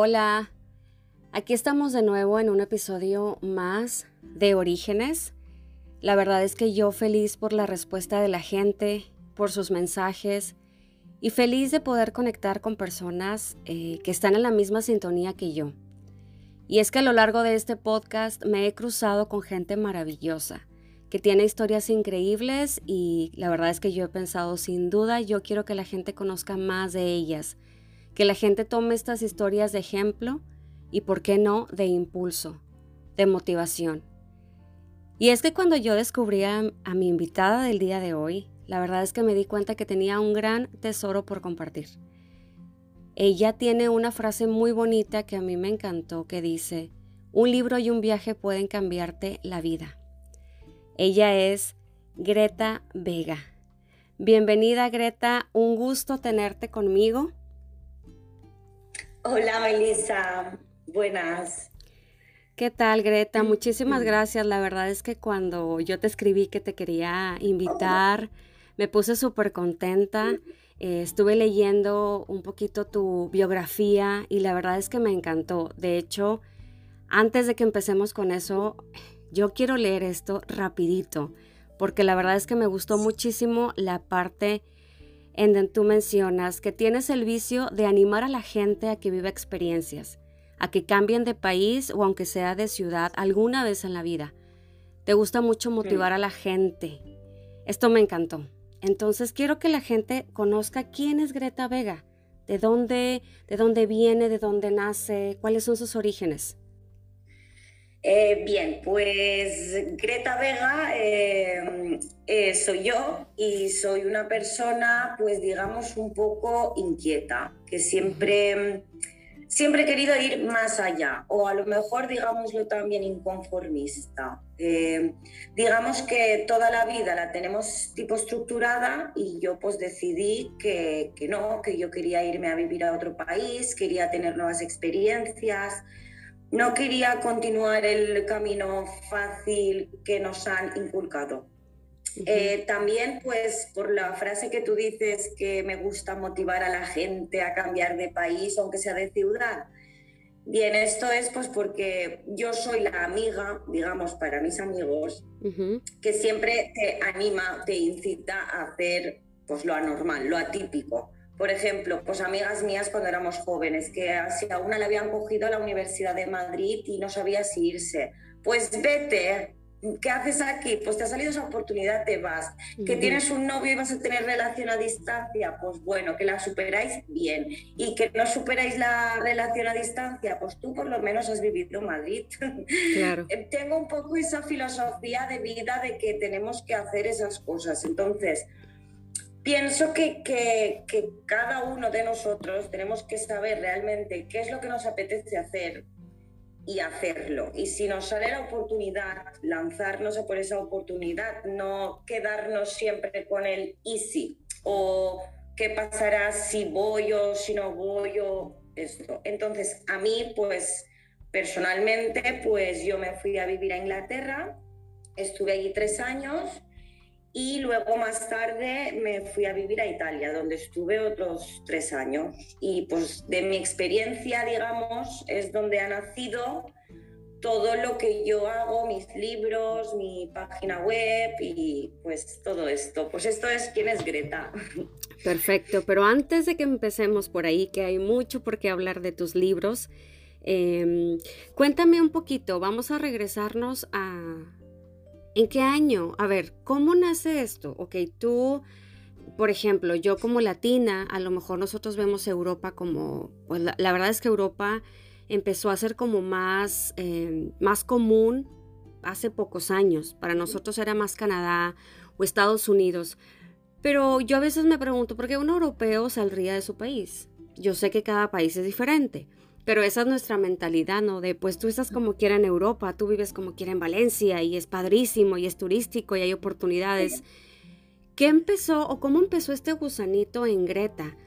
Hola, aquí estamos de nuevo en un episodio más de Orígenes. La verdad es que yo feliz por la respuesta de la gente, por sus mensajes y feliz de poder conectar con personas eh, que están en la misma sintonía que yo. Y es que a lo largo de este podcast me he cruzado con gente maravillosa, que tiene historias increíbles y la verdad es que yo he pensado sin duda, yo quiero que la gente conozca más de ellas, que la gente tome estas historias de ejemplo y, por qué no, de impulso, de motivación. Y es que cuando yo descubrí a, mi invitada del día de hoy, la verdad es que me di cuenta que tenía un gran tesoro por compartir. Ella tiene una frase muy bonita que a mí me encantó que dice, un libro y un viaje pueden cambiarte la vida. Ella es Greta Vega. Bienvenida Greta, un gusto tenerte conmigo. Hola Melissa, buenas. ¿Qué tal, Greta? Muchísimas gracias. La verdad es que cuando yo te escribí que te quería invitar, me puse súper contenta. Eh, estuve leyendo un poquito tu biografía y la verdad es que me encantó. De hecho, antes de que empecemos con eso, yo quiero leer esto rapidito, porque la verdad es que me gustó muchísimo la parte en donde tú mencionas que tienes el vicio de animar a la gente a que viva experiencias a que cambien de país o aunque sea de ciudad alguna vez en la vida. Te gusta mucho motivar a la gente. Esto me encantó. Entonces quiero que la gente conozca quién es Greta Vega, de dónde, de dónde viene, de dónde nace, cuáles son sus orígenes. Eh, bien, pues Greta Vega eh, eh, soy yo y soy una persona, pues digamos, un poco inquieta, que siempre siempre he querido ir más allá, o a lo mejor, digámoslo también, inconformista. Eh, digamos que toda la vida la tenemos tipo estructurada y yo pues decidí que, que, no, que yo quería irme a vivir a otro país, quería tener nuevas experiencias, no quería continuar el camino fácil que nos han inculcado. Eh, también, pues, por la frase que tú dices que me gusta motivar a la gente a cambiar de país, aunque sea de ciudad. Bien, esto es pues porque yo soy la amiga, digamos, para mis amigos, que siempre te anima, te incita a hacer pues lo anormal, lo atípico. Por ejemplo, pues amigas mías cuando éramos jóvenes, que si a una le habían cogido a la Universidad de Madrid y no sabía si irse, pues vete, ¿Qué haces aquí? Pues te ha salido esa oportunidad, te vas. Que tienes un novio y vas a tener relación a distancia, pues bueno, que la superáis bien. Y que no superáis la relación a distancia, pues tú por lo menos has vivido Madrid. Claro. Tengo un poco esa filosofía de vida de que tenemos que hacer esas cosas. Entonces, pienso que, que, que cada uno de nosotros tenemos que saber realmente qué es lo que nos apetece hacer, y hacerlo. Y si nos sale la oportunidad, lanzarnos a por esa oportunidad, no quedarnos siempre con el easy o qué pasará si voy o si no voy o esto. Entonces, a mí, pues personalmente, pues yo me fui a vivir a Inglaterra, estuve allí tres años y luego más tarde me fui a vivir a Italia, donde estuve otros tres años. Y pues de mi experiencia, digamos, es donde ha nacido todo lo que yo hago, mis libros, mi página web y pues todo esto. Pues esto es quién es Greta. Perfecto, pero antes de que empecemos por ahí, que hay mucho por qué hablar de tus libros, em, cuéntame un poquito, vamos a regresarnos a, ¿En qué año? A ver, ¿cómo nace esto? Ok, tú, por ejemplo, yo como latina, a lo mejor nosotros vemos Europa como, pues la, verdad es que Europa empezó a ser como más, em, más común hace pocos años. Para nosotros era más Canadá o Estados Unidos. Pero yo a veces me pregunto, ¿por qué un europeo saldría de su país? Yo sé que cada país es diferente, pero esa es nuestra mentalidad, ¿no? De pues tú estás como quiera en Europa, tú vives como quiera en Valencia y es padrísimo y es turístico y hay oportunidades. ¿Qué empezó o cómo empezó este gusanito en Greta?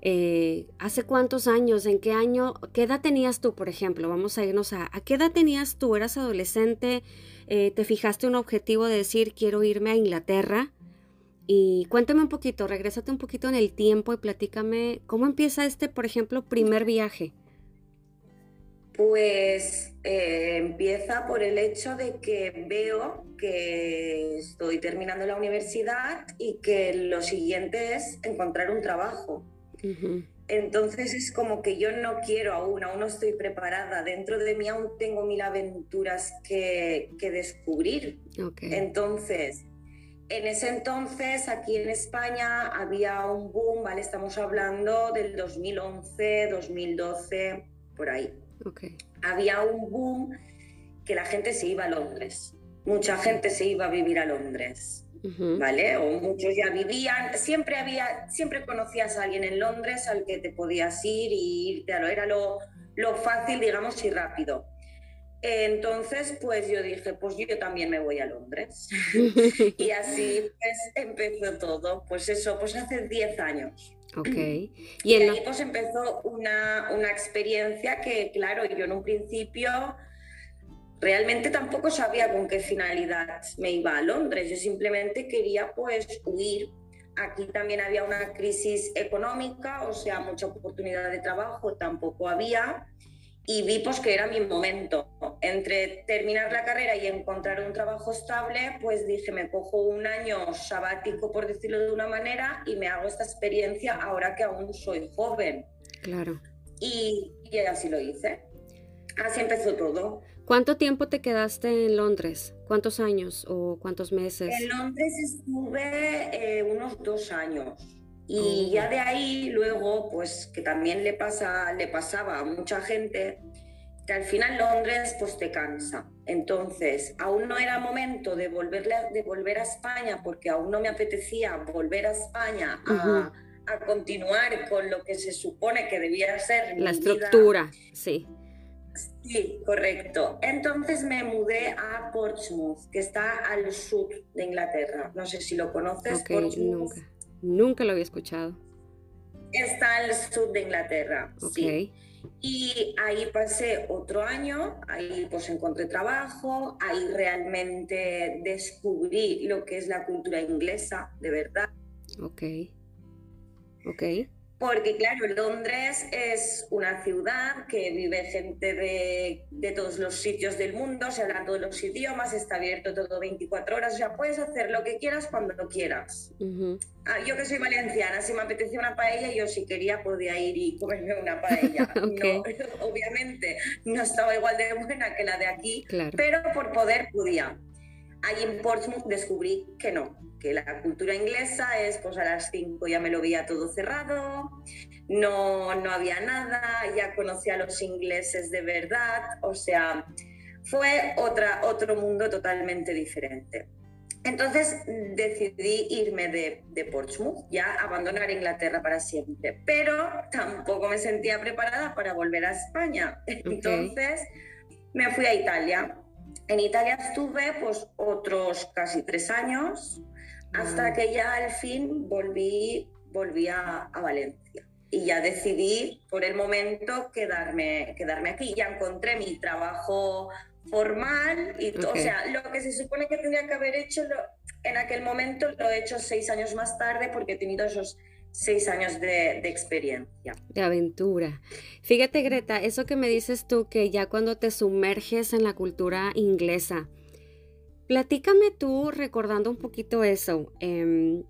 Eh, ¿Hace cuántos años? ¿En qué año? ¿Qué edad tenías tú, por ejemplo? Vamos a irnos a... ¿A qué edad tenías tú? ¿Eras adolescente? Eh, ¿Te fijaste un objetivo de decir quiero irme a Inglaterra? Y cuéntame un poquito, regrésate un poquito en el tiempo y platícame cómo empieza este, por ejemplo, primer viaje. Pues eh, empieza por el hecho de que veo que estoy terminando la universidad y que lo siguiente es encontrar un trabajo. Entonces es como que yo no quiero aún, aún no estoy preparada. Dentro de mí aún tengo mil aventuras que, descubrir. Entonces, en ese entonces, aquí en España había un boom, ¿vale? Estamos hablando del 2011, 2012, por ahí. Había un boom que la gente se iba a Londres. Mucha gente se iba a vivir a Londres. ¿Vale? O muchos ya vivían, siempre había, siempre conocías a alguien en Londres al que te podías ir y irte a lo, era lo, lo fácil, digamos, y rápido. Entonces, pues yo dije, pues yo también me voy a Londres. y así pues empezó todo. Pues eso, pues hace 10 años. Ok. Y, y ahí pues empezó una, una experiencia que, claro, yo en un principio realmente tampoco sabía con qué finalidad me iba a Londres. Yo simplemente quería pues huir. Aquí también había una crisis económica, o sea, mucha oportunidad de trabajo tampoco había. Y vi pues que era mi momento. Entre terminar la carrera y encontrar un trabajo estable, pues dije, me cojo un año sabático, por decirlo de una manera, y me hago esta experiencia ahora que aún soy joven. Claro. Y, y así lo hice. Así empezó todo. ¿Cuánto tiempo te quedaste en Londres? ¿Cuántos años o cuántos meses? En Londres estuve eh, unos dos años. Y ya de ahí luego, pues que también le, pasa, le pasaba a mucha gente, que al final Londres pues te cansa. Entonces, aún no era momento de, volverle, de volver a España porque aún no me apetecía volver a España a, continuar con lo que se supone que debía ser. La estructura, sí. Sí, correcto. Entonces me mudé a Portsmouth, que está al sur de Inglaterra. No sé si lo conoces. nunca. Nunca lo había escuchado. Está al sur de Inglaterra. Sí. Y ahí pasé otro año, ahí pues encontré trabajo, ahí realmente descubrí lo que es la cultura inglesa, de verdad. Ok. Ok porque claro, Londres es una ciudad que vive gente de, de, todos los sitios del mundo, se hablan todos los idiomas, está abierto todo 24 horas, o sea, puedes hacer lo que quieras cuando quieras. ah, yo que soy valenciana, si me apetecía una paella, yo si quería podía ir y comerme una paella. no, obviamente no estaba igual de buena que la de aquí, pero por poder podía. Allí en Portsmouth descubrí que no, que la cultura inglesa es pues a las 5 ya me lo veía todo cerrado, no, no había nada, ya conocía a los ingleses de verdad, o sea, fue otra, otro mundo totalmente diferente. Entonces decidí irme de, de, Portsmouth, ya abandonar Inglaterra para siempre, pero tampoco me sentía preparada para volver a España. Entonces me fui a Italia. En Italia estuve pues otros casi tres años hasta que ya al fin volví, volví a, Valencia. Y ya decidí por el momento quedarme, quedarme aquí. Ya encontré mi trabajo formal y o sea, lo que se supone que tendría que haber hecho en aquel momento lo he hecho seis años más tarde porque he tenido esos seis años de, experiencia. De aventura. Fíjate, Greta, eso que me dices tú, que ya cuando te sumerges en la cultura inglesa, Platícame tú, recordando un poquito eso, em,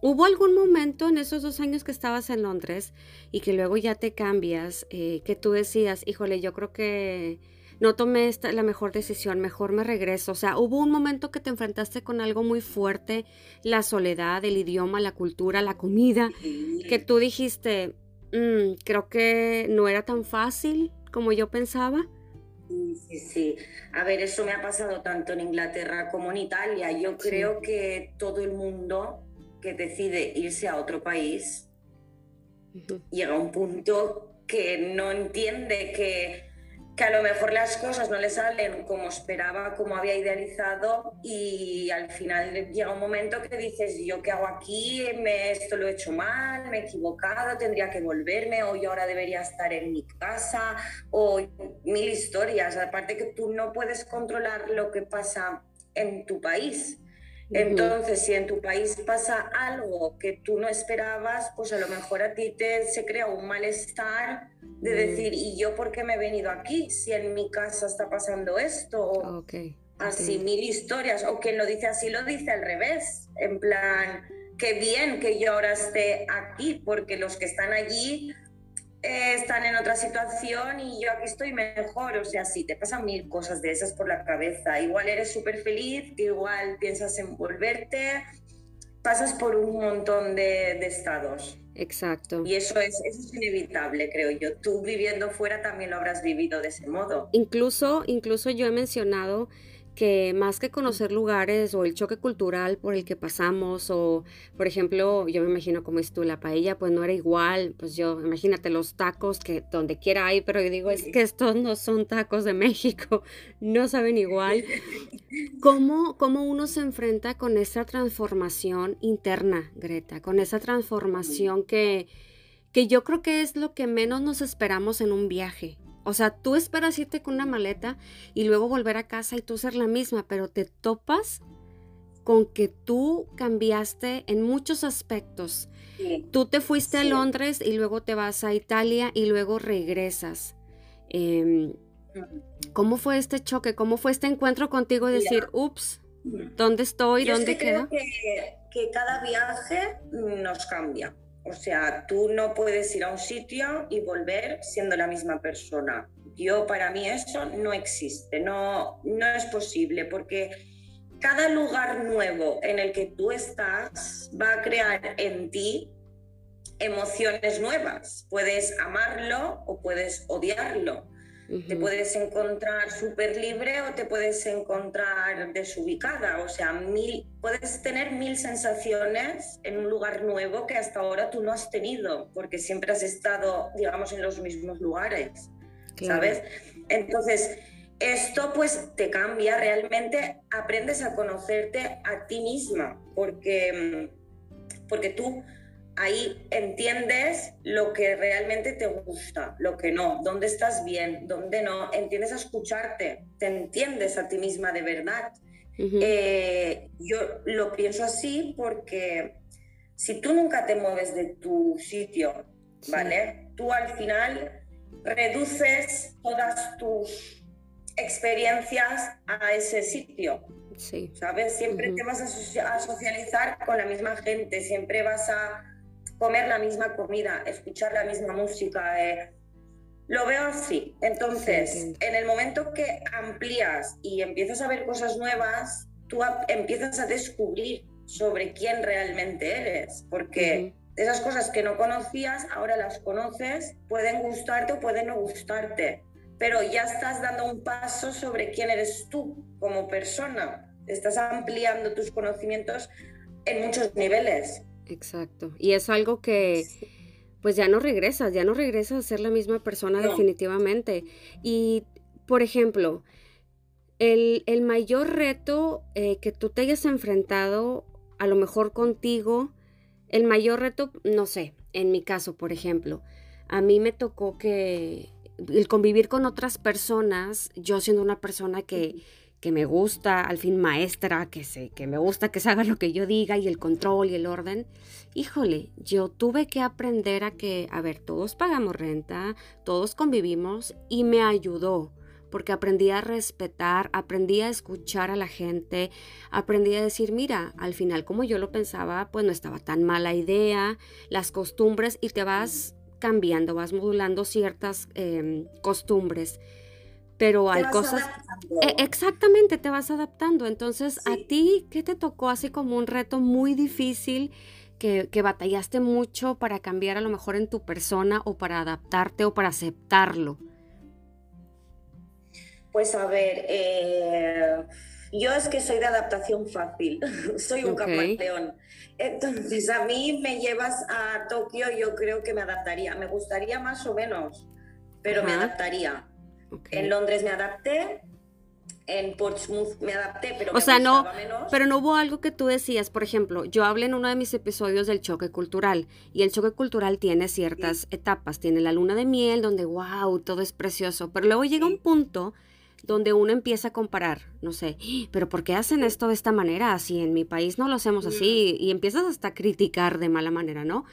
¿hubo algún momento en esos dos años que estabas en Londres y que luego ya te cambias, eh, que tú decías, híjole, yo creo que no tomé esta, la mejor decisión, mejor me regreso? O sea, ¿hubo un momento que te enfrentaste con algo muy fuerte, la soledad, el idioma, la cultura, la comida, que tú dijiste, mm, creo que no era tan fácil como yo pensaba? Sí, sí, A ver, eso me ha pasado tanto en Inglaterra como en Italia. Yo creo que todo el mundo que decide irse a otro país llega a un punto que no entiende que que a lo mejor las cosas no le salen como esperaba, como había idealizado y al final llega un momento que dices, yo qué hago aquí, me, esto lo he hecho mal, me he equivocado, tendría que volverme o yo ahora debería estar en mi casa o mil historias, aparte que tú no puedes controlar lo que pasa en tu país. Entonces, si en tu país pasa algo que tú no esperabas, pues a lo mejor a ti te se crea un malestar de decir, ¿y yo por qué me he venido aquí? Si en mi casa está pasando esto. okay. Así mil historias. O quien lo dice así lo dice al revés. En plan, qué bien que yo ahora esté aquí, porque los que están allí eh, están en otra situación y yo aquí estoy mejor. O sea, sí, te pasan mil cosas de esas por la cabeza. Igual eres súper feliz, igual piensas en volverte, pasas por un montón de, estados. Exacto. Y eso es, eso es inevitable, creo yo. Tú viviendo fuera también lo habrás vivido de ese modo. Incluso, incluso yo he mencionado que más que conocer lugares o el choque cultural por el que pasamos o, por ejemplo, yo me imagino como es tú, la paella, pues no era igual, pues yo, imagínate los tacos que donde quiera hay, pero yo digo, es que estos no son tacos de México, no saben igual. ¿Cómo, cómo uno se enfrenta con esa transformación interna, Greta, con esa transformación que, que yo creo que es lo que menos nos esperamos en un viaje? O sea, tú esperas irte con una maleta y luego volver a casa y tú ser la misma, pero te topas con que tú cambiaste en muchos aspectos. Tú te fuiste a Londres y luego te vas a Italia y luego regresas. Em, ¿Cómo fue este choque? ¿Cómo fue este encuentro contigo y decir, ups, ¿dónde estoy? ¿Dónde quedo? que, que cada viaje nos cambia. O sea, tú no puedes ir a un sitio y volver siendo la misma persona. Yo, para mí, eso no existe, no, no es posible, porque cada lugar nuevo en el que tú estás va a crear en ti emociones nuevas. Puedes amarlo o puedes odiarlo. Te puedes encontrar súper libre o te puedes encontrar desubicada. O sea, mil, puedes tener mil sensaciones en un lugar nuevo que hasta ahora tú no has tenido, porque siempre has estado, digamos, en los mismos lugares. ¿Sabes? Entonces, esto pues te cambia realmente, aprendes a conocerte a ti misma, porque, porque tú ahí entiendes lo que realmente te gusta, lo que no, dónde estás bien, dónde no, entiendes a escucharte, te entiendes a ti misma de verdad. Eh, yo lo pienso así porque si tú nunca te mueves de tu sitio, ¿vale? Tú al final reduces todas tus experiencias a ese sitio. Sí. ¿Sabes? Siempre te vas a, socializar con la misma gente, siempre vas a comer la misma comida, escuchar la misma música. Eh, lo veo así. Entonces, en el momento que amplías y empiezas a ver cosas nuevas, tú empiezas a descubrir sobre quién realmente eres, porque esas cosas que no conocías, ahora las conoces, pueden gustarte o pueden no gustarte, pero ya estás dando un paso sobre quién eres tú como persona. Estás ampliando tus conocimientos en muchos niveles. Exacto. Y es algo que pues ya no regresas, ya no regresas a ser la misma persona definitivamente. Y, por ejemplo, el, mayor reto eh, que tú te hayas enfrentado, a lo mejor contigo, el mayor reto, no sé, en mi caso, por ejemplo, a mí me tocó que el convivir con otras personas, yo siendo una persona que que me gusta, al fin maestra, que, se, que me gusta que se haga lo que yo diga y el control y el orden. Híjole, yo tuve que aprender a que, a ver, todos pagamos renta, todos convivimos y me ayudó porque aprendí a respetar, aprendí a escuchar a la gente, aprendí a decir, mira, al final como yo lo pensaba, pues no estaba tan mala idea, las costumbres y te vas cambiando, vas modulando ciertas em, costumbres pero hay cosas... E, exactamente, te vas adaptando. Entonces, a ti, ¿qué te tocó así como un reto muy difícil que, batallaste mucho para cambiar a lo mejor en tu persona o para adaptarte o para aceptarlo? Pues a ver, eh, yo es que soy de adaptación fácil, soy un camaleón. Entonces, a mí me llevas a Tokio, yo creo que me adaptaría. Me gustaría más o menos, pero me adaptaría. En Londres me adapté, en Portsmouth me adapté, pero o sea, no, menos. pero no hubo algo que tú decías, por ejemplo, yo hablé en uno de mis episodios del choque cultural y el choque cultural tiene ciertas etapas, tiene la luna de miel donde wow, todo es precioso, pero luego llega un punto donde uno empieza a comparar, no sé, pero ¿por qué hacen esto de esta manera? Así en mi país no lo hacemos así y empiezas hasta a criticar de mala manera, ¿no?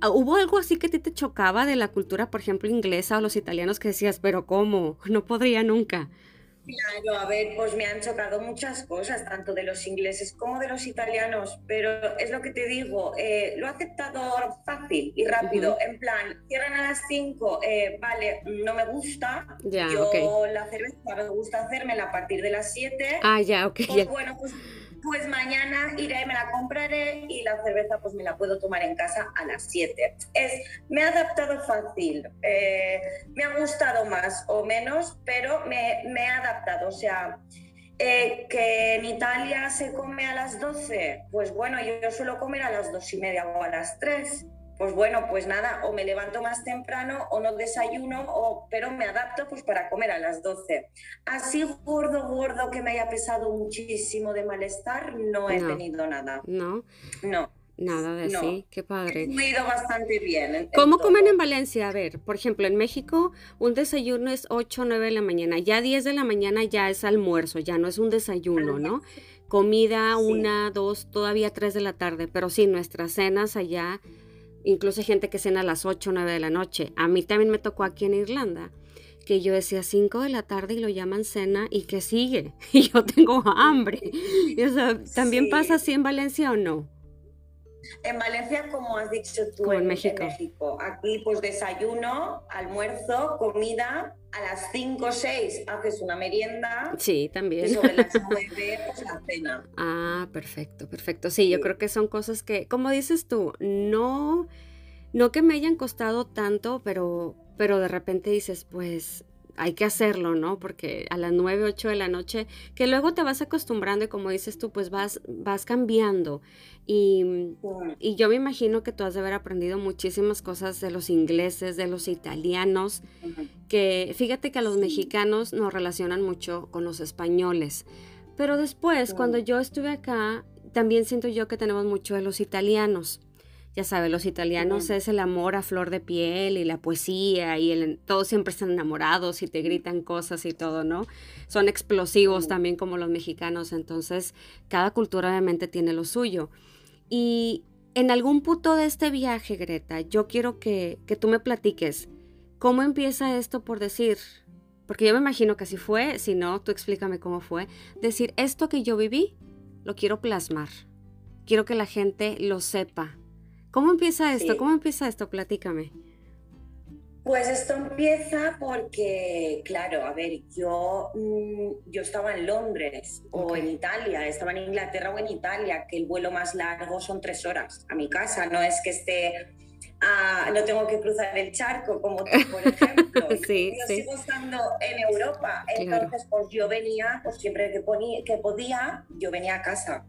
Ah, ¿Hubo algo así que a ti te chocaba de la cultura, por ejemplo, inglesa o los italianos que decías, pero ¿cómo? No podría nunca. Claro, a ver, pues me han chocado muchas cosas, tanto de los ingleses como de los italianos, pero es lo que te digo, eh, lo he aceptado fácil y rápido, en plan, cierran a las 5, eh, vale, no me gusta, yo la cerveza me gusta hacérmela a partir de las 7. Ah, ya, ok. Pues, bueno, pues pues mañana iré, me la compraré y la cerveza pues me la puedo tomar en casa a las 7. Es, me ha adaptado fácil, eh, me ha gustado más o menos, pero me, he adaptado, o sea... Eh, que en Italia se come a las 12, pues bueno, yo suelo comer a las dos y media o a las 3 pues bueno, pues nada, o me levanto más temprano o no desayuno, o, pero me adapto pues para comer a las 12. Así gordo, gordo, que me haya pesado muchísimo de malestar, no he tenido nada. No. No. Nada de así, qué padre. Me he ido bastante bien. ¿Cómo comen en Valencia? A ver, por ejemplo, en México un desayuno es 8 o 9 de la mañana, ya 10 de la mañana ya es almuerzo, ya no es un desayuno, ¿no? Comida, una, dos, todavía tres de la tarde, pero sí, nuestras cenas allá incluso hay gente que cena a las 8 o 9 de la noche. A mí también me tocó aquí en Irlanda, que yo decía 5 de la tarde y lo llaman cena y que sigue. Y yo tengo hambre. ¿También pasa así en Valencia o no? En Valencia, como has dicho tú, en, México. Aquí, pues desayuno, almuerzo, comida. A las 5 o 6 haces una merienda. Sí, también. Y sobre las 9, pues la cena. Ah, perfecto, perfecto. Sí, yo creo que son cosas que, como dices tú, no, no que me hayan costado tanto, pero, pero de repente dices, pues hay que hacerlo, ¿no? Porque a las 9, 8 de la noche, que luego te vas acostumbrando y como dices tú, pues vas, vas cambiando. Y, y, yo me imagino que tú has de haber aprendido muchísimas cosas de los ingleses, de los italianos, que fíjate que a los mexicanos nos relacionan mucho con los españoles. Pero después, cuando yo estuve acá, también siento yo que tenemos mucho de los italianos ya sabes, los italianos es el amor a flor de piel y la poesía y el, todos siempre están enamorados y te gritan cosas y todo, ¿no? Son explosivos también como los mexicanos, entonces cada cultura obviamente tiene lo suyo. Y en algún punto de este viaje, Greta, yo quiero que, que tú me platiques cómo empieza esto por decir, porque yo me imagino que así fue, si no, tú explícame cómo fue, decir, esto que yo viví, lo quiero plasmar, quiero que la gente lo sepa ¿Cómo empieza esto? ¿Cómo empieza esto? Platícame. Pues esto empieza porque, claro, a ver, yo, mm, yo estaba en Londres o en Italia, estaba en Inglaterra o en Italia, que el vuelo más largo son tres horas a mi casa, no es que esté, no tengo que cruzar el charco como tú, por ejemplo. sí, yo sigo estando en Europa, entonces pues yo venía, pues siempre que, ponía, que podía, yo venía a casa.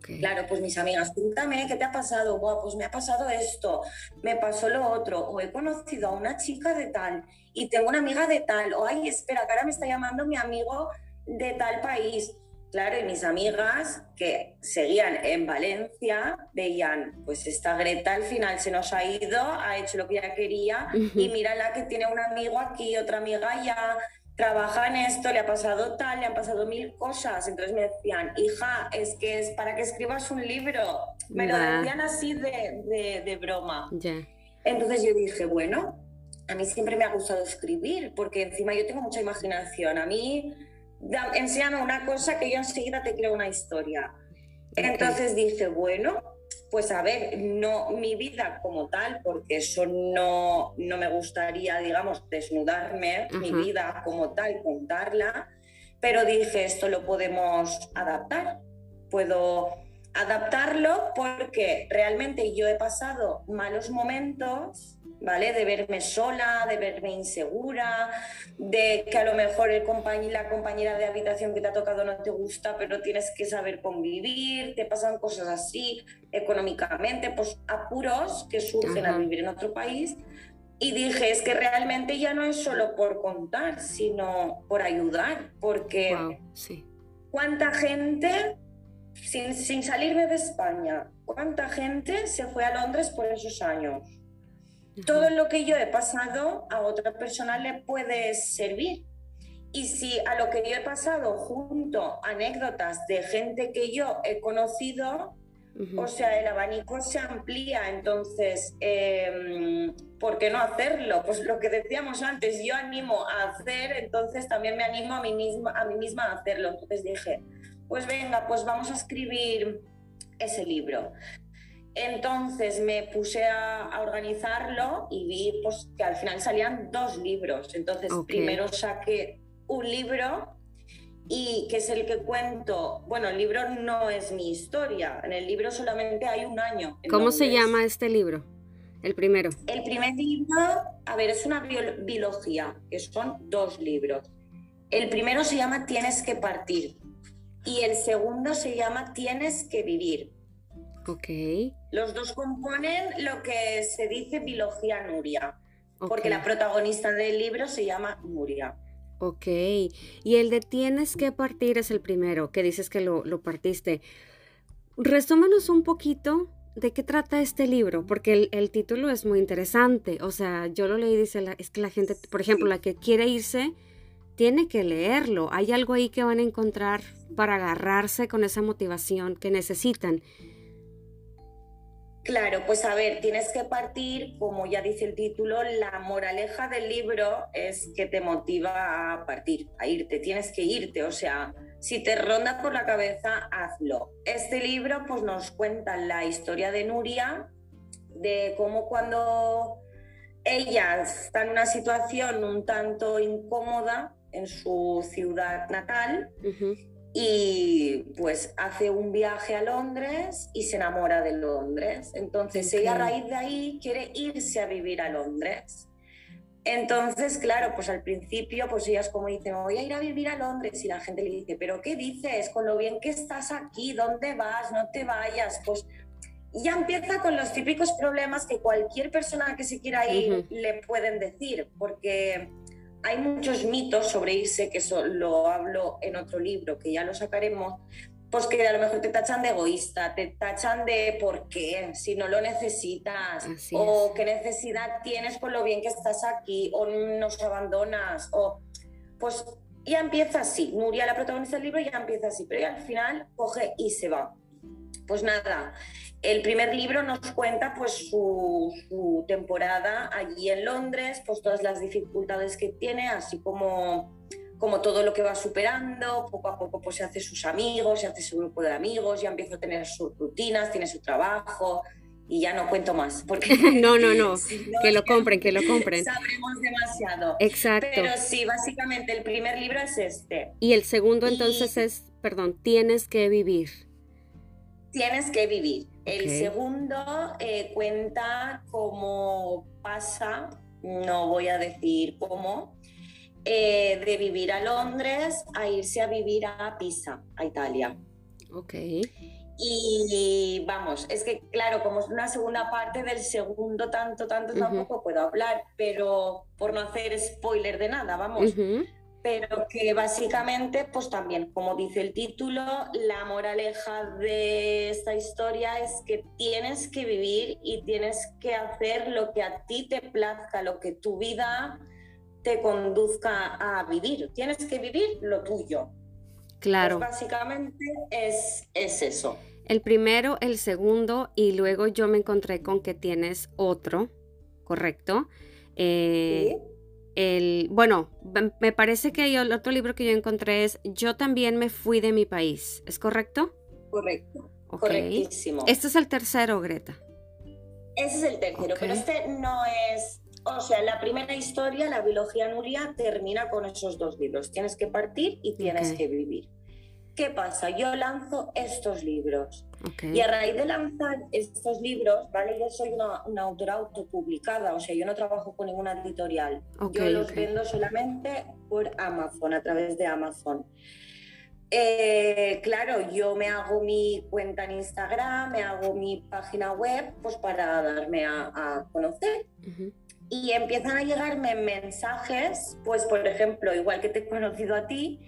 Claro, pues mis amigas, cuéntame, ¿qué te ha pasado? Buah, pues me ha pasado esto, me pasó lo otro, o he conocido a una chica de tal y tengo una amiga de tal, o ay, espera, que ahora me está llamando mi amigo de tal país. Claro, y mis amigas que seguían en Valencia veían, pues esta Greta al final se nos ha ido, ha hecho lo que ella quería y mira la que tiene un amigo aquí, otra amiga allá, trabaja en esto, le ha pasado tal, le han pasado mil cosas. Entonces me decían, hija, es que es para que escribas un libro. Me lo decían así de, de, broma. Entonces yo dije, bueno, a mí siempre me ha gustado escribir, porque encima yo tengo mucha imaginación. A mí, enséñame una cosa que yo enseguida te creo una historia. Entonces dije, bueno, pues a ver, no mi vida como tal, porque eso no, no me gustaría, digamos, desnudarme, mi vida como tal, contarla, pero dije, esto lo podemos adaptar, puedo adaptarlo porque realmente yo he pasado malos momentos ¿vale? De verme sola, de verme insegura, de que a lo mejor el la compañera de habitación que te ha tocado no te gusta, pero tienes que saber convivir, te pasan cosas así económicamente, pues apuros que surgen al vivir en otro país. Y dije, es que realmente ya no es solo por contar, sino por ayudar, porque sí. ¿cuánta gente, sin, sin salirme de España, cuánta gente se fue a Londres por esos años? Todo lo que yo he pasado a otra persona le puede servir. Y si a lo que yo he pasado junto anécdotas de gente que yo he conocido, o sea, el abanico se amplía, entonces, em, ¿por qué no hacerlo? Pues lo que decíamos antes, yo animo a hacer, entonces también me animo a mí misma a, mí misma a hacerlo. Entonces dije, pues venga, pues vamos a escribir ese libro. Entonces me puse a, organizarlo y vi pues, que al final salían dos libros. Entonces primero saqué un libro y que es el que cuento, bueno, el libro no es mi historia, en el libro solamente hay un año. ¿Cómo se llama este libro? El primero. El primer libro, a ver, es una biología, que son dos libros. El primero se llama Tienes que partir y el segundo se llama Tienes que vivir. Ok. Los dos componen lo que se dice biología Nuria, porque la protagonista del libro se llama Nuria. Ok, y el de tienes que partir es el primero, que dices que lo, partiste. Resúmenos un poquito de qué trata este libro, porque el, título es muy interesante. O sea, yo lo leí y dice, es que la gente, por ejemplo, la que quiere irse, tiene que leerlo. Hay algo ahí que van a encontrar para agarrarse con esa motivación que necesitan. Claro, pues a ver, tienes que partir, como ya dice el título, la moraleja del libro es que te motiva a partir, a irte, tienes que irte, o sea, si te ronda por la cabeza, hazlo. Este libro pues nos cuenta la historia de Nuria, de cómo cuando ella está en una situación un tanto incómoda en su ciudad natal, y pues hace un viaje a Londres y se enamora de Londres. Entonces ella a raíz de ahí quiere irse a vivir a Londres. Entonces, claro, pues al principio, pues ella es como dice, voy a ir a vivir a Londres y la gente le dice, pero ¿qué dices? Con lo bien que estás aquí, ¿dónde vas? No te vayas. Pues ya empieza con los típicos problemas que cualquier persona que se quiera ir le pueden decir, porque hay muchos mitos sobre irse, que eso lo hablo en otro libro, que ya lo sacaremos, pues que a lo mejor te tachan de egoísta, te tachan de por qué, si no lo necesitas, o qué necesidad tienes por lo bien que estás aquí, o nos abandonas, o pues ya empieza así. Nuria, la protagonista del libro, ya empieza así, pero al final coge y se va. Pues nada, el primer libro nos cuenta pues su, temporada allí en Londres, pues todas las dificultades que tiene, así como, como todo lo que va superando, poco a poco pues se hace sus amigos, se hace su grupo de amigos, ya empieza a tener sus rutinas, tiene su trabajo y ya no cuento más. Porque no, no, no, que lo compren, que lo compren. Sabremos demasiado. Exacto. Pero sí, básicamente el primer libro es este. Y el segundo entonces es, perdón, tienes que vivir. Tienes que vivir. El segundo eh, cuenta cómo pasa, no voy a decir cómo, eh, de vivir a Londres a irse a vivir a Pisa, a Italia. Ok. Y vamos, es que claro, como es una segunda parte del segundo tanto, tanto, tampoco puedo hablar, pero por no hacer spoiler de nada, vamos pero que básicamente, pues también, como dice el título, la moraleja de esta historia es que tienes que vivir y tienes que hacer lo que a ti te plazca, lo que tu vida te conduzca a vivir. Tienes que vivir lo tuyo. Claro. Pues básicamente es, es eso. El primero, el segundo, y luego yo me encontré con que tienes otro, ¿correcto? Eh, ¿Sí? El, bueno, me parece que el otro libro que yo encontré es Yo también me fui de mi país, ¿es correcto? Correcto, correctísimo. Este es el tercero, Greta. Ese es el tercero, pero este no es, o sea, la primera historia, la biología Nuria, termina con esos dos libros. Tienes que partir y tienes que vivir. ¿Qué pasa? Yo lanzo estos libros. Y a raíz de lanzar estos libros, ¿vale? Yo soy una, autora autopublicada, o sea, yo no trabajo con ninguna editorial. yo los vendo solamente por Amazon, a través de Amazon. Eh, claro, yo me hago mi cuenta en Instagram, me hago mi página web, pues para darme a, conocer. Y empiezan a llegarme mensajes, pues por ejemplo, igual que te he conocido a ti,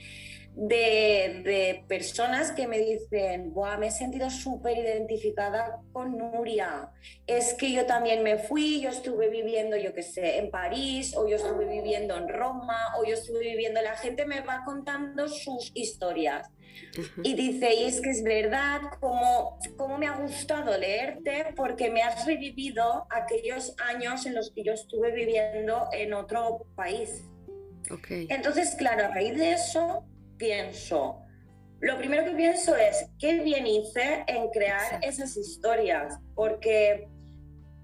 de, personas que me dicen, Buah, me he sentido súper identificada con Nuria. Es que yo también me fui, yo estuve viviendo, yo qué sé, en París, o yo estuve viviendo en Roma, o yo estuve viviendo, la gente me va contando sus historias. Y dice, y es que es verdad, como, como me ha gustado leerte, porque me has revivido aquellos años en los que yo estuve viviendo en otro país. Okay. Entonces, claro, a raíz de eso, pienso, lo primero que pienso es, qué bien hice en crear esas historias, porque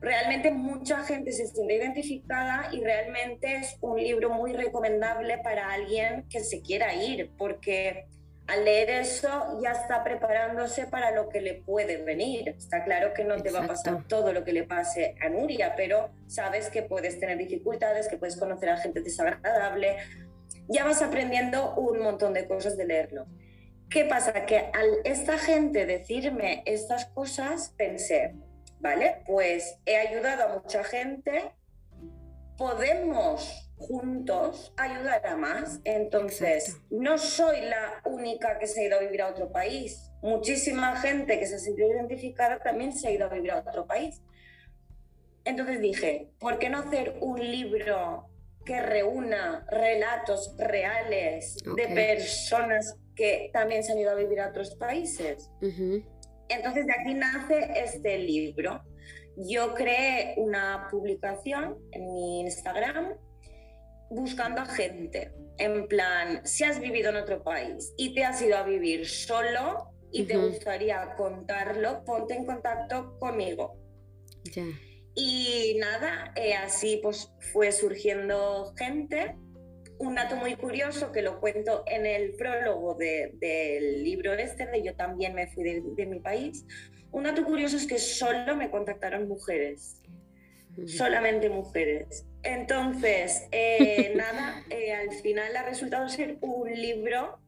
realmente mucha gente se siente identificada y realmente es un libro muy recomendable para alguien que se quiera ir, porque al leer eso ya está preparándose para lo que le puede venir. Está claro que no te va a pasar todo lo que le pase a Nuria, pero sabes que puedes tener dificultades, que puedes conocer a gente desagradable, ya vas aprendiendo un montón de cosas de leerlo. ¿Qué pasa? Que al esta gente decirme estas cosas, pensé, vale, pues he ayudado a mucha gente, podemos juntos ayudar a más. Entonces, no soy la única que se ha ido a vivir a otro país. Muchísima gente que se ha sentido identificada también se ha ido a vivir a otro país. Entonces dije, ¿por qué no hacer un libro que reúna relatos reales de personas que también se han ido a vivir a otros países. Entonces de aquí nace este libro. Yo creé una publicación en mi Instagram buscando a gente, en plan, si has vivido en otro país y te has ido a vivir solo y te gustaría contarlo, ponte en contacto conmigo. Ya. Y nada, eh, así pues fue surgiendo gente. Un dato muy curioso que lo cuento en el prólogo del libro este, de Yo también me fui de, mi país. Un dato curioso es que solo me contactaron mujeres, solamente mujeres. Entonces, eh, nada, eh, al final ha resultado ser un libro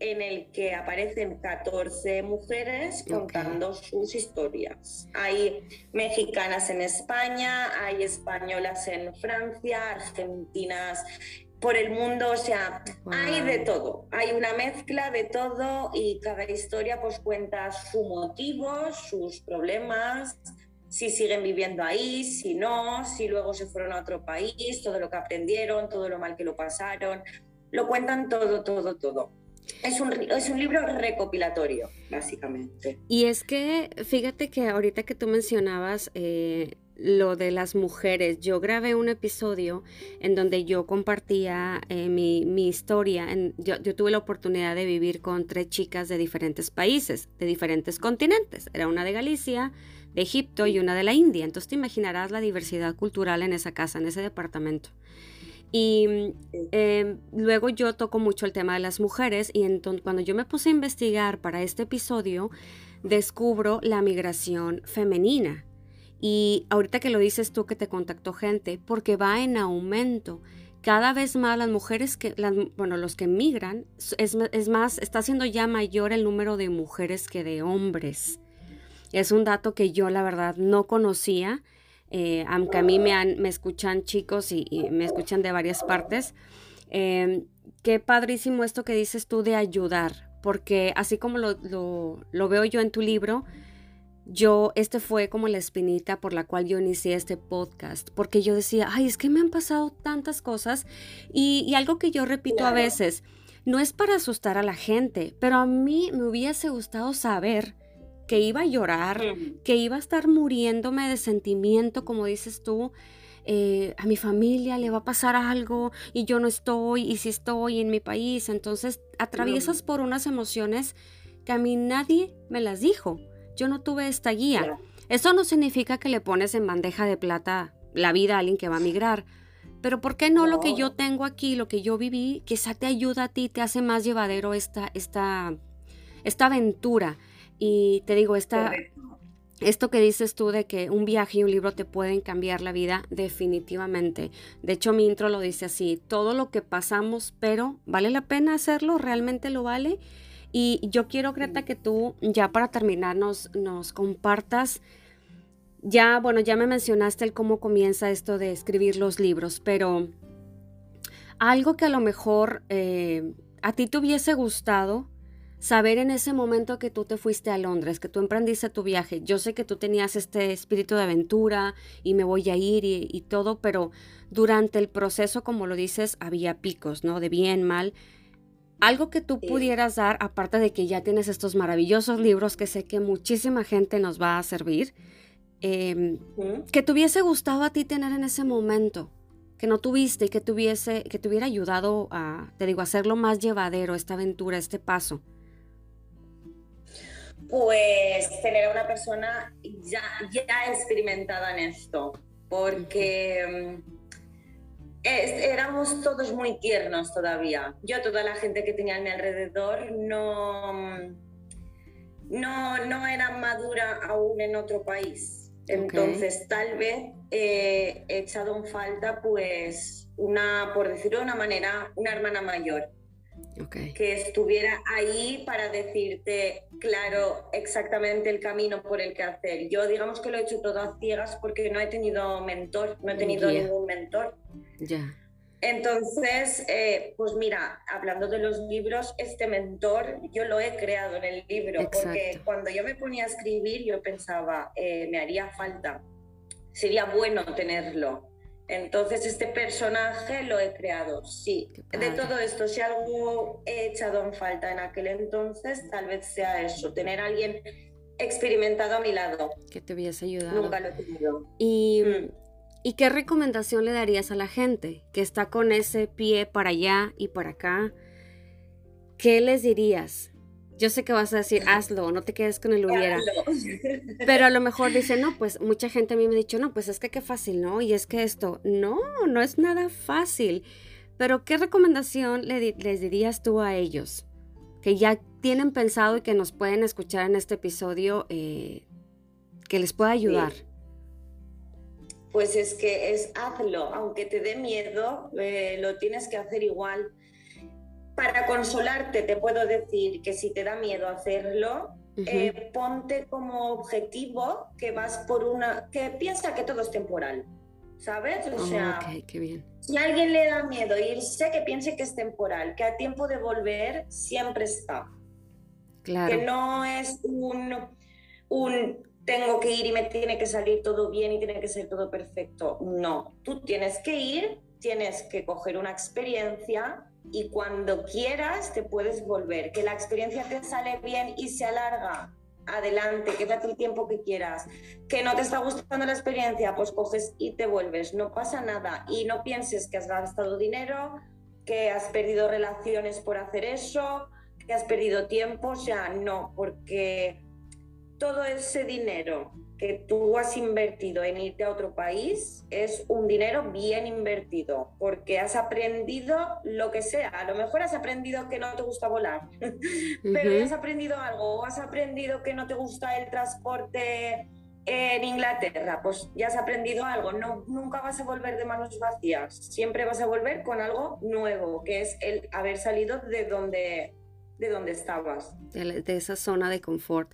en el que aparecen 14 mujeres contando sus historias. Hay mexicanas en España, hay españolas en Francia, argentinas por el mundo, o sea, hay de todo, hay una mezcla de todo y cada historia pues cuenta su motivo, sus problemas, si siguen viviendo ahí, si no, si luego se fueron a otro país, todo lo que aprendieron, todo lo mal que lo pasaron, lo cuentan todo, todo, todo. Es un, es un libro recopilatorio, básicamente. Y es que, fíjate que ahorita que tú mencionabas eh, lo de las mujeres, yo grabé un episodio en donde yo compartía eh, mi, mi, historia. yo, yo, tuve la oportunidad de vivir con tres chicas de diferentes países, de diferentes continentes. Era una de Galicia, de Egipto y una de la India. Entonces te imaginarás la diversidad cultural en esa casa, en ese departamento. Y em, luego yo toco mucho el tema de las mujeres y entonces cuando yo me puse a investigar para este episodio, descubro la migración femenina. Y ahorita que lo dices tú que te contactó gente, porque va en aumento. Cada vez más las mujeres que, bueno, los que migran, es, es más, está siendo ya mayor el número de mujeres que de hombres. Es un dato que yo la verdad no conocía eh, aunque a mí me, han, me escuchan chicos y, me escuchan de varias partes. Em, qué padrísimo esto que dices tú de ayudar, porque así como lo, lo, veo yo en tu libro, yo, este fue como la espinita por la cual yo inicié este podcast, porque yo decía, ay, es que me han pasado tantas cosas y, algo que yo repito a veces, no es para asustar a la gente, pero a mí me hubiese gustado saber que iba a llorar, que iba a estar muriéndome de sentimiento, como dices tú. Eh, a mi familia le va a pasar algo y yo no estoy y si estoy en mi país. Entonces atraviesas por unas emociones que a mí nadie me las dijo. Yo no tuve esta guía. Eso no significa que le pones en bandeja de plata la vida a alguien que va a migrar. Pero ¿por qué no, lo que yo tengo aquí, lo que yo viví, quizá te ayuda a ti, te hace más llevadero esta, esta, esta aventura? Y te digo, esta, esto que dices tú de que un viaje y un libro te pueden cambiar la vida, definitivamente. De hecho, mi intro lo dice así, todo lo que pasamos, pero ¿vale la pena hacerlo? ¿Realmente lo vale? Y yo quiero, Greta, que tú, ya para terminar, nos, nos compartas, ya, bueno, ya me mencionaste el cómo comienza esto de escribir los libros, pero algo que a lo mejor... Eh, a ti te hubiese gustado saber en ese momento que tú te fuiste a Londres, que tú emprendiste tu viaje. Yo sé que tú tenías este espíritu de aventura y me voy a ir y, todo, pero durante el proceso, como lo dices, había picos, ¿no? De bien, mal. Algo que tú pudieras dar, aparte de que ya tienes estos maravillosos libros que sé que muchísima gente nos va a servir, em, que te hubiese gustado a ti tener en ese momento, que no tuviste y que tuviese, que te hubiera ayudado a, te digo, a hacerlo más llevadero, esta aventura, este paso pues tener a una persona ya, ya experimentada en esto, porque mm, éramos todos muy tiernos todavía. Yo, toda la gente que tenía a mi alrededor, no, mm, no, no era madura aún en otro país. Entonces, tal vez he echado en falta, pues, una, por decirlo de una manera, una hermana mayor que estuviera ahí para decirte, claro, exactamente el camino por el que hacer. Yo digamos que lo he hecho todo a ciegas porque no he tenido mentor, no he tenido ningún mentor. Ya. Entonces, eh, pues mira, hablando de los libros, este mentor yo lo he creado en el libro, porque cuando yo me ponía a escribir yo pensaba, eh, me haría falta, sería bueno tenerlo. Entonces, este personaje lo he creado, sí. De todo esto, si algo he echado en falta en aquel entonces, tal vez sea eso, tener a alguien experimentado a mi lado. Que te hubiese ayudado. Nunca lo he tenido. Y, mm. ¿Y qué recomendación le darías a la gente que está con ese pie para allá y para acá? ¿Qué les dirías? Yo sé que vas a decir, hazlo, no te quedes con el hubiera. Pero a lo mejor dice, no, pues mucha gente a mí me ha dicho, no, pues es que qué fácil, ¿no? Y es que esto, no, no es nada fácil. Pero ¿qué recomendación le, les dirías tú a ellos? Que ya tienen pensado y que nos pueden escuchar en este episodio, eh, que les pueda ayudar. Pues es que es hazlo, aunque te dé miedo, eh, lo tienes que hacer igual para consolarte te puedo decir que si te da miedo hacerlo, eh, ponte como objetivo que vas por una, que piensa que todo es temporal, ¿sabes? O sea, si a alguien le da miedo irse, que piense que es temporal, que a tiempo de volver siempre está. Claro. Que no es un, un tengo que ir y me tiene que salir todo bien y tiene que ser todo perfecto. No, tú tienes que ir, tienes que coger una experiencia y cuando quieras te puedes volver. Que la experiencia te sale bien y se alarga, adelante, quédate el tiempo que quieras. Que no te está gustando la experiencia, pues coges y te vuelves. No pasa nada. Y no pienses que has gastado dinero, que has perdido relaciones por hacer eso, que has perdido tiempo. O sea, no, porque todo ese dinero que tú has invertido en irte a otro país es un dinero bien invertido, porque has aprendido lo que sea. A lo mejor has aprendido que no te gusta volar, pero has aprendido algo, o has aprendido que no te gusta el transporte en Inglaterra, pues ya has aprendido algo. No, nunca vas a volver de manos vacías, siempre vas a volver con algo nuevo, que es el haber salido de donde, de donde estabas. de esa zona de confort.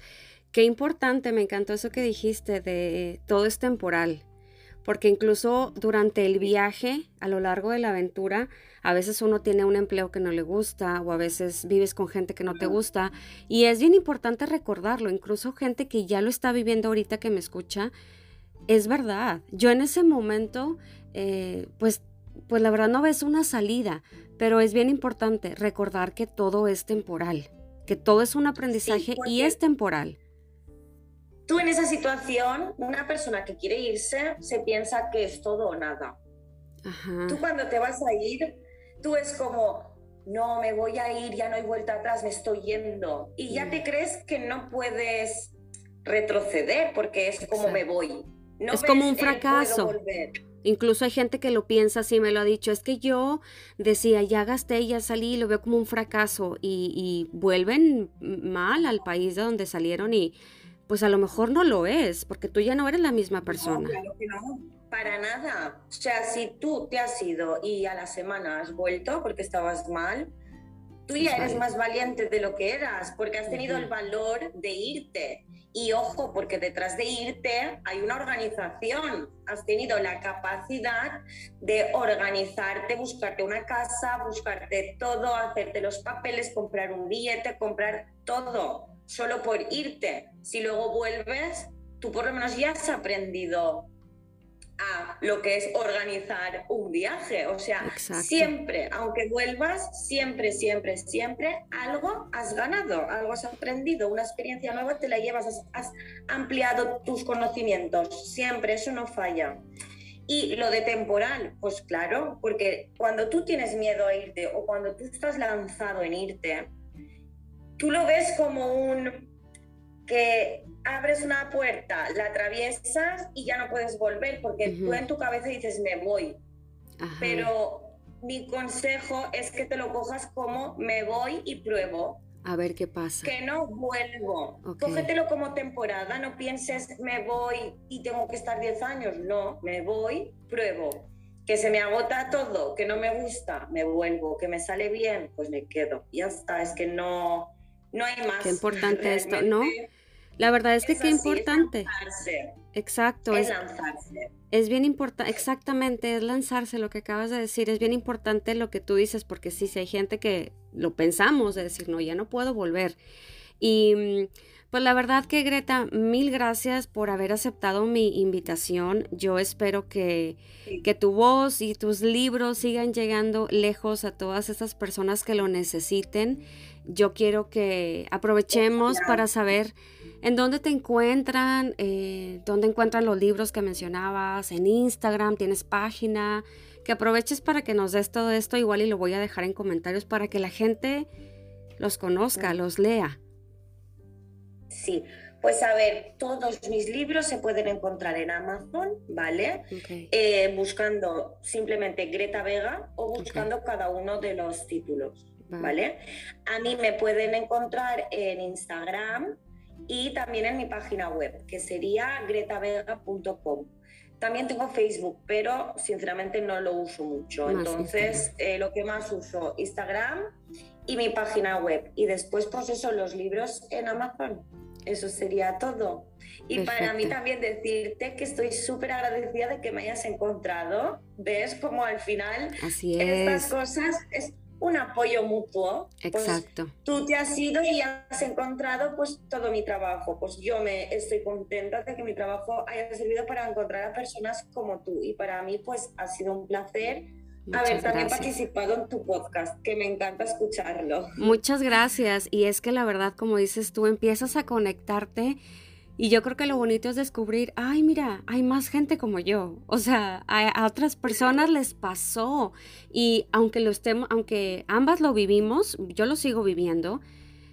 Qué importante, me encantó eso que dijiste de todo es temporal, porque incluso durante el viaje, a lo largo de la aventura, a veces uno tiene un empleo que no le gusta o a veces vives con gente que no te gusta y es bien importante recordarlo, incluso gente que ya lo está viviendo ahorita que me escucha, es verdad, yo en ese momento, eh, pues, pues la verdad no ves una salida, pero es bien importante recordar que todo es temporal, que todo es un aprendizaje y es temporal. Tú en esa situación, una persona que quiere irse se piensa que es todo o nada. Tú cuando te vas a ir, tú es como, no, me voy a ir, ya no hay vuelta atrás, me estoy yendo. Y ya mm. te crees que no puedes retroceder porque es como me voy. No es como un fracaso. Incluso hay gente que lo piensa así, me lo ha dicho, es que yo decía, ya gasté, ya salí, lo veo como un fracaso y, y vuelven mal al país de donde salieron y pues a lo mejor no lo es, porque tú ya no eres la misma persona. claro que no, para nada. O sea, si tú te has ido y a la semana has vuelto porque estabas mal, tú ya eres más valiente de lo que eras, porque has tenido el valor de irte. Y ojo, porque detrás de irte hay una organización. Has tenido la capacidad de organizarte, buscarte una casa, buscarte todo, hacerte los papeles, comprar un billete, comprar todo, solo por irte. Si luego vuelves, tú por lo menos ya has aprendido a lo que es organizar un viaje. O sea, siempre, aunque vuelvas, siempre, siempre, siempre, algo has ganado, algo has aprendido, una experiencia nueva te la llevas, has, has ampliado tus conocimientos, siempre, eso no falla. Y lo de temporal, pues claro, porque cuando tú tienes miedo a irte o cuando tú estás lanzado en irte, tú lo ves como un que abres una puerta, la atraviesas y ya no puedes volver porque tú en tu cabeza dices me voy. Pero mi consejo es que te lo cojas como me voy y pruebo. A ver qué pasa. Que no vuelvo. Cógetelo como temporada, no pienses me voy y tengo que estar 10 años. No, me voy, pruebo. Que se me agota todo, que no me gusta, me vuelvo. Que me sale bien, pues me quedo. Ya está, es que no, no hay más. Qué importante esto, ¿no? La verdad es que qué importante. Es lanzarse. Exacto. Es, lanzarse. Es bien importante, exactamente, es lanzarse, lo que acabas de decir, es bien importante lo que tú dices, porque sí, si hay gente que lo pensamos, de decir, no, ya no puedo volver. Y mm, pues la verdad que Greta, mil gracias por haber aceptado mi invitación. Yo espero que, que tu voz y tus libros sigan llegando lejos a todas esas personas que lo necesiten. Yo quiero que aprovechemos para saber ¿En dónde te encuentran? Eh, ¿Dónde encuentran los libros que mencionabas? ¿En Instagram? ¿Tienes página? Que aproveches para que nos des todo esto igual y lo voy a dejar en comentarios para que la gente los conozca, los lea. Sí, pues a ver, todos mis libros se pueden encontrar en Amazon, ¿vale? Eh, buscando simplemente Greta Vega o buscando cada uno de los títulos, ¿vale? A mí me pueden encontrar en Instagram y también en mi página web, que sería gretavega.com. También tengo Facebook, pero sinceramente no lo uso mucho. Entonces, eh, lo que más uso, Instagram y mi página web. Y después, pues eso, los libros en Amazon. Eso sería todo. Y para mí también decirte que estoy súper agradecida de que me hayas encontrado. ¿Ves? Como al final Así estas cosas un apoyo mutuo. Pues, Exacto. tú te has ido y has encontrado pues todo mi trabajo. Pues yo me estoy contenta de que mi trabajo haya servido para encontrar a personas como tú. Y para mí pues ha sido un placer haber también participado en tu podcast, que me encanta escucharlo. Muchas gracias. Y es que la verdad, como dices tú, empiezas a conectarte y yo creo que lo bonito es descubrir, ay, mira, hay más gente como yo. O sea, a, otras personas les pasó. Y aunque lo estemos, aunque ambas lo vivimos, yo lo sigo viviendo,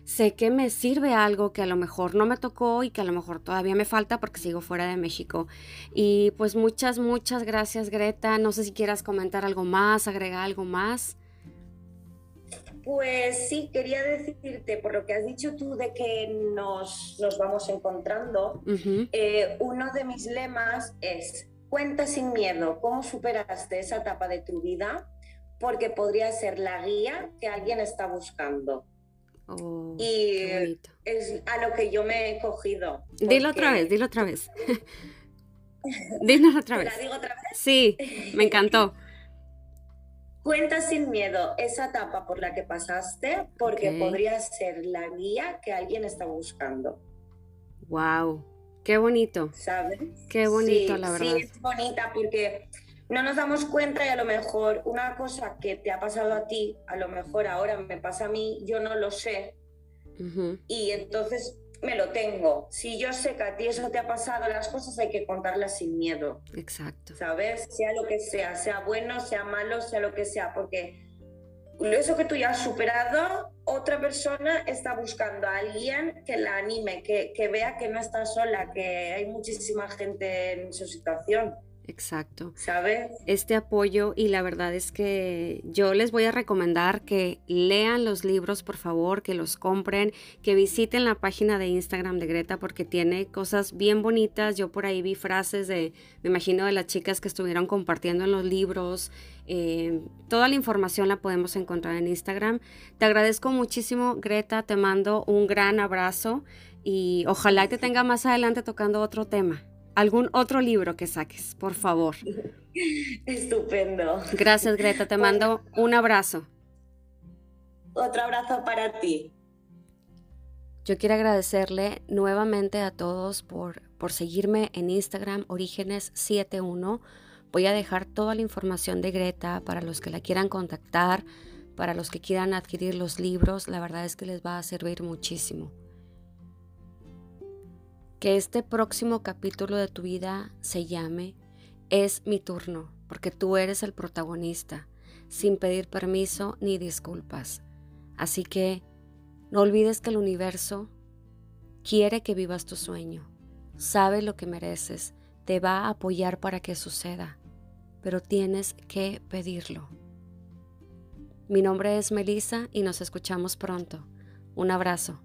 sé que me sirve algo que a lo mejor no me tocó y que a lo mejor todavía me falta porque sigo fuera de México. Y pues muchas, muchas gracias, Greta. No sé si quieras comentar algo más, agregar algo más. Pues sí, quería decirte, por lo que has dicho tú de que nos, vamos encontrando, eh, uno de mis lemas es, cuenta sin miedo cómo superaste esa etapa de tu vida, porque podría ser la guía que alguien está buscando. Oh, y es a lo que yo me he cogido. Dilo otra vez, dilo otra vez. Dilo otra vez. ¿La digo otra vez? Sí, me encantó. Cuenta sin miedo esa etapa por la que pasaste porque podría ser la guía que alguien está buscando. Wow, qué bonito. ¿Sabes? Qué bonito, la verdad. Sí, es bonita porque no nos damos cuenta y a lo mejor una cosa que te ha pasado a ti, a lo mejor ahora me pasa a mí, yo no lo sé. Y entonces me lo tengo. Si yo sé que a ti eso te ha pasado, las cosas hay que contarlas sin miedo. Exacto. ¿Sabes? Sea lo que sea, sea bueno, sea malo, sea lo que sea, porque eso que tú ya has superado, otra persona está buscando a alguien que la anime, que, que vea que no está sola, que hay muchísima gente en su situación. Exacto. ¿Sabes? Este apoyo y la verdad es que yo les voy a recomendar que lean los libros, por favor, que los compren, que visiten la página de Instagram de Greta porque tiene cosas bien bonitas. Yo por ahí vi frases de, me imagino, de las chicas que estuvieron compartiendo en los libros. Eh, toda la información la podemos encontrar en Instagram. Te agradezco muchísimo, Greta. Te mando un gran abrazo. y ojalá te tenga más adelante tocando otro tema. Algún otro libro que saques, por favor. Estupendo. Gracias, Greta. Te mando un abrazo. Otro abrazo para ti. Yo quiero agradecerle nuevamente a todos por, por seguirme en Instagram Orígenes71. Voy a dejar toda la información de Greta para los que la quieran contactar, para los que quieran adquirir los libros. La verdad es que les va a servir muchísimo. Que este próximo capítulo de tu vida se llame Es mi turno, porque tú eres el protagonista, sin pedir permiso ni disculpas. Así que no olvides que el universo quiere que vivas tu sueño, sabe lo que mereces, te va a apoyar para que suceda pero tienes que pedirlo. Mi nombre es Melissa y nos escuchamos pronto. Un abrazo.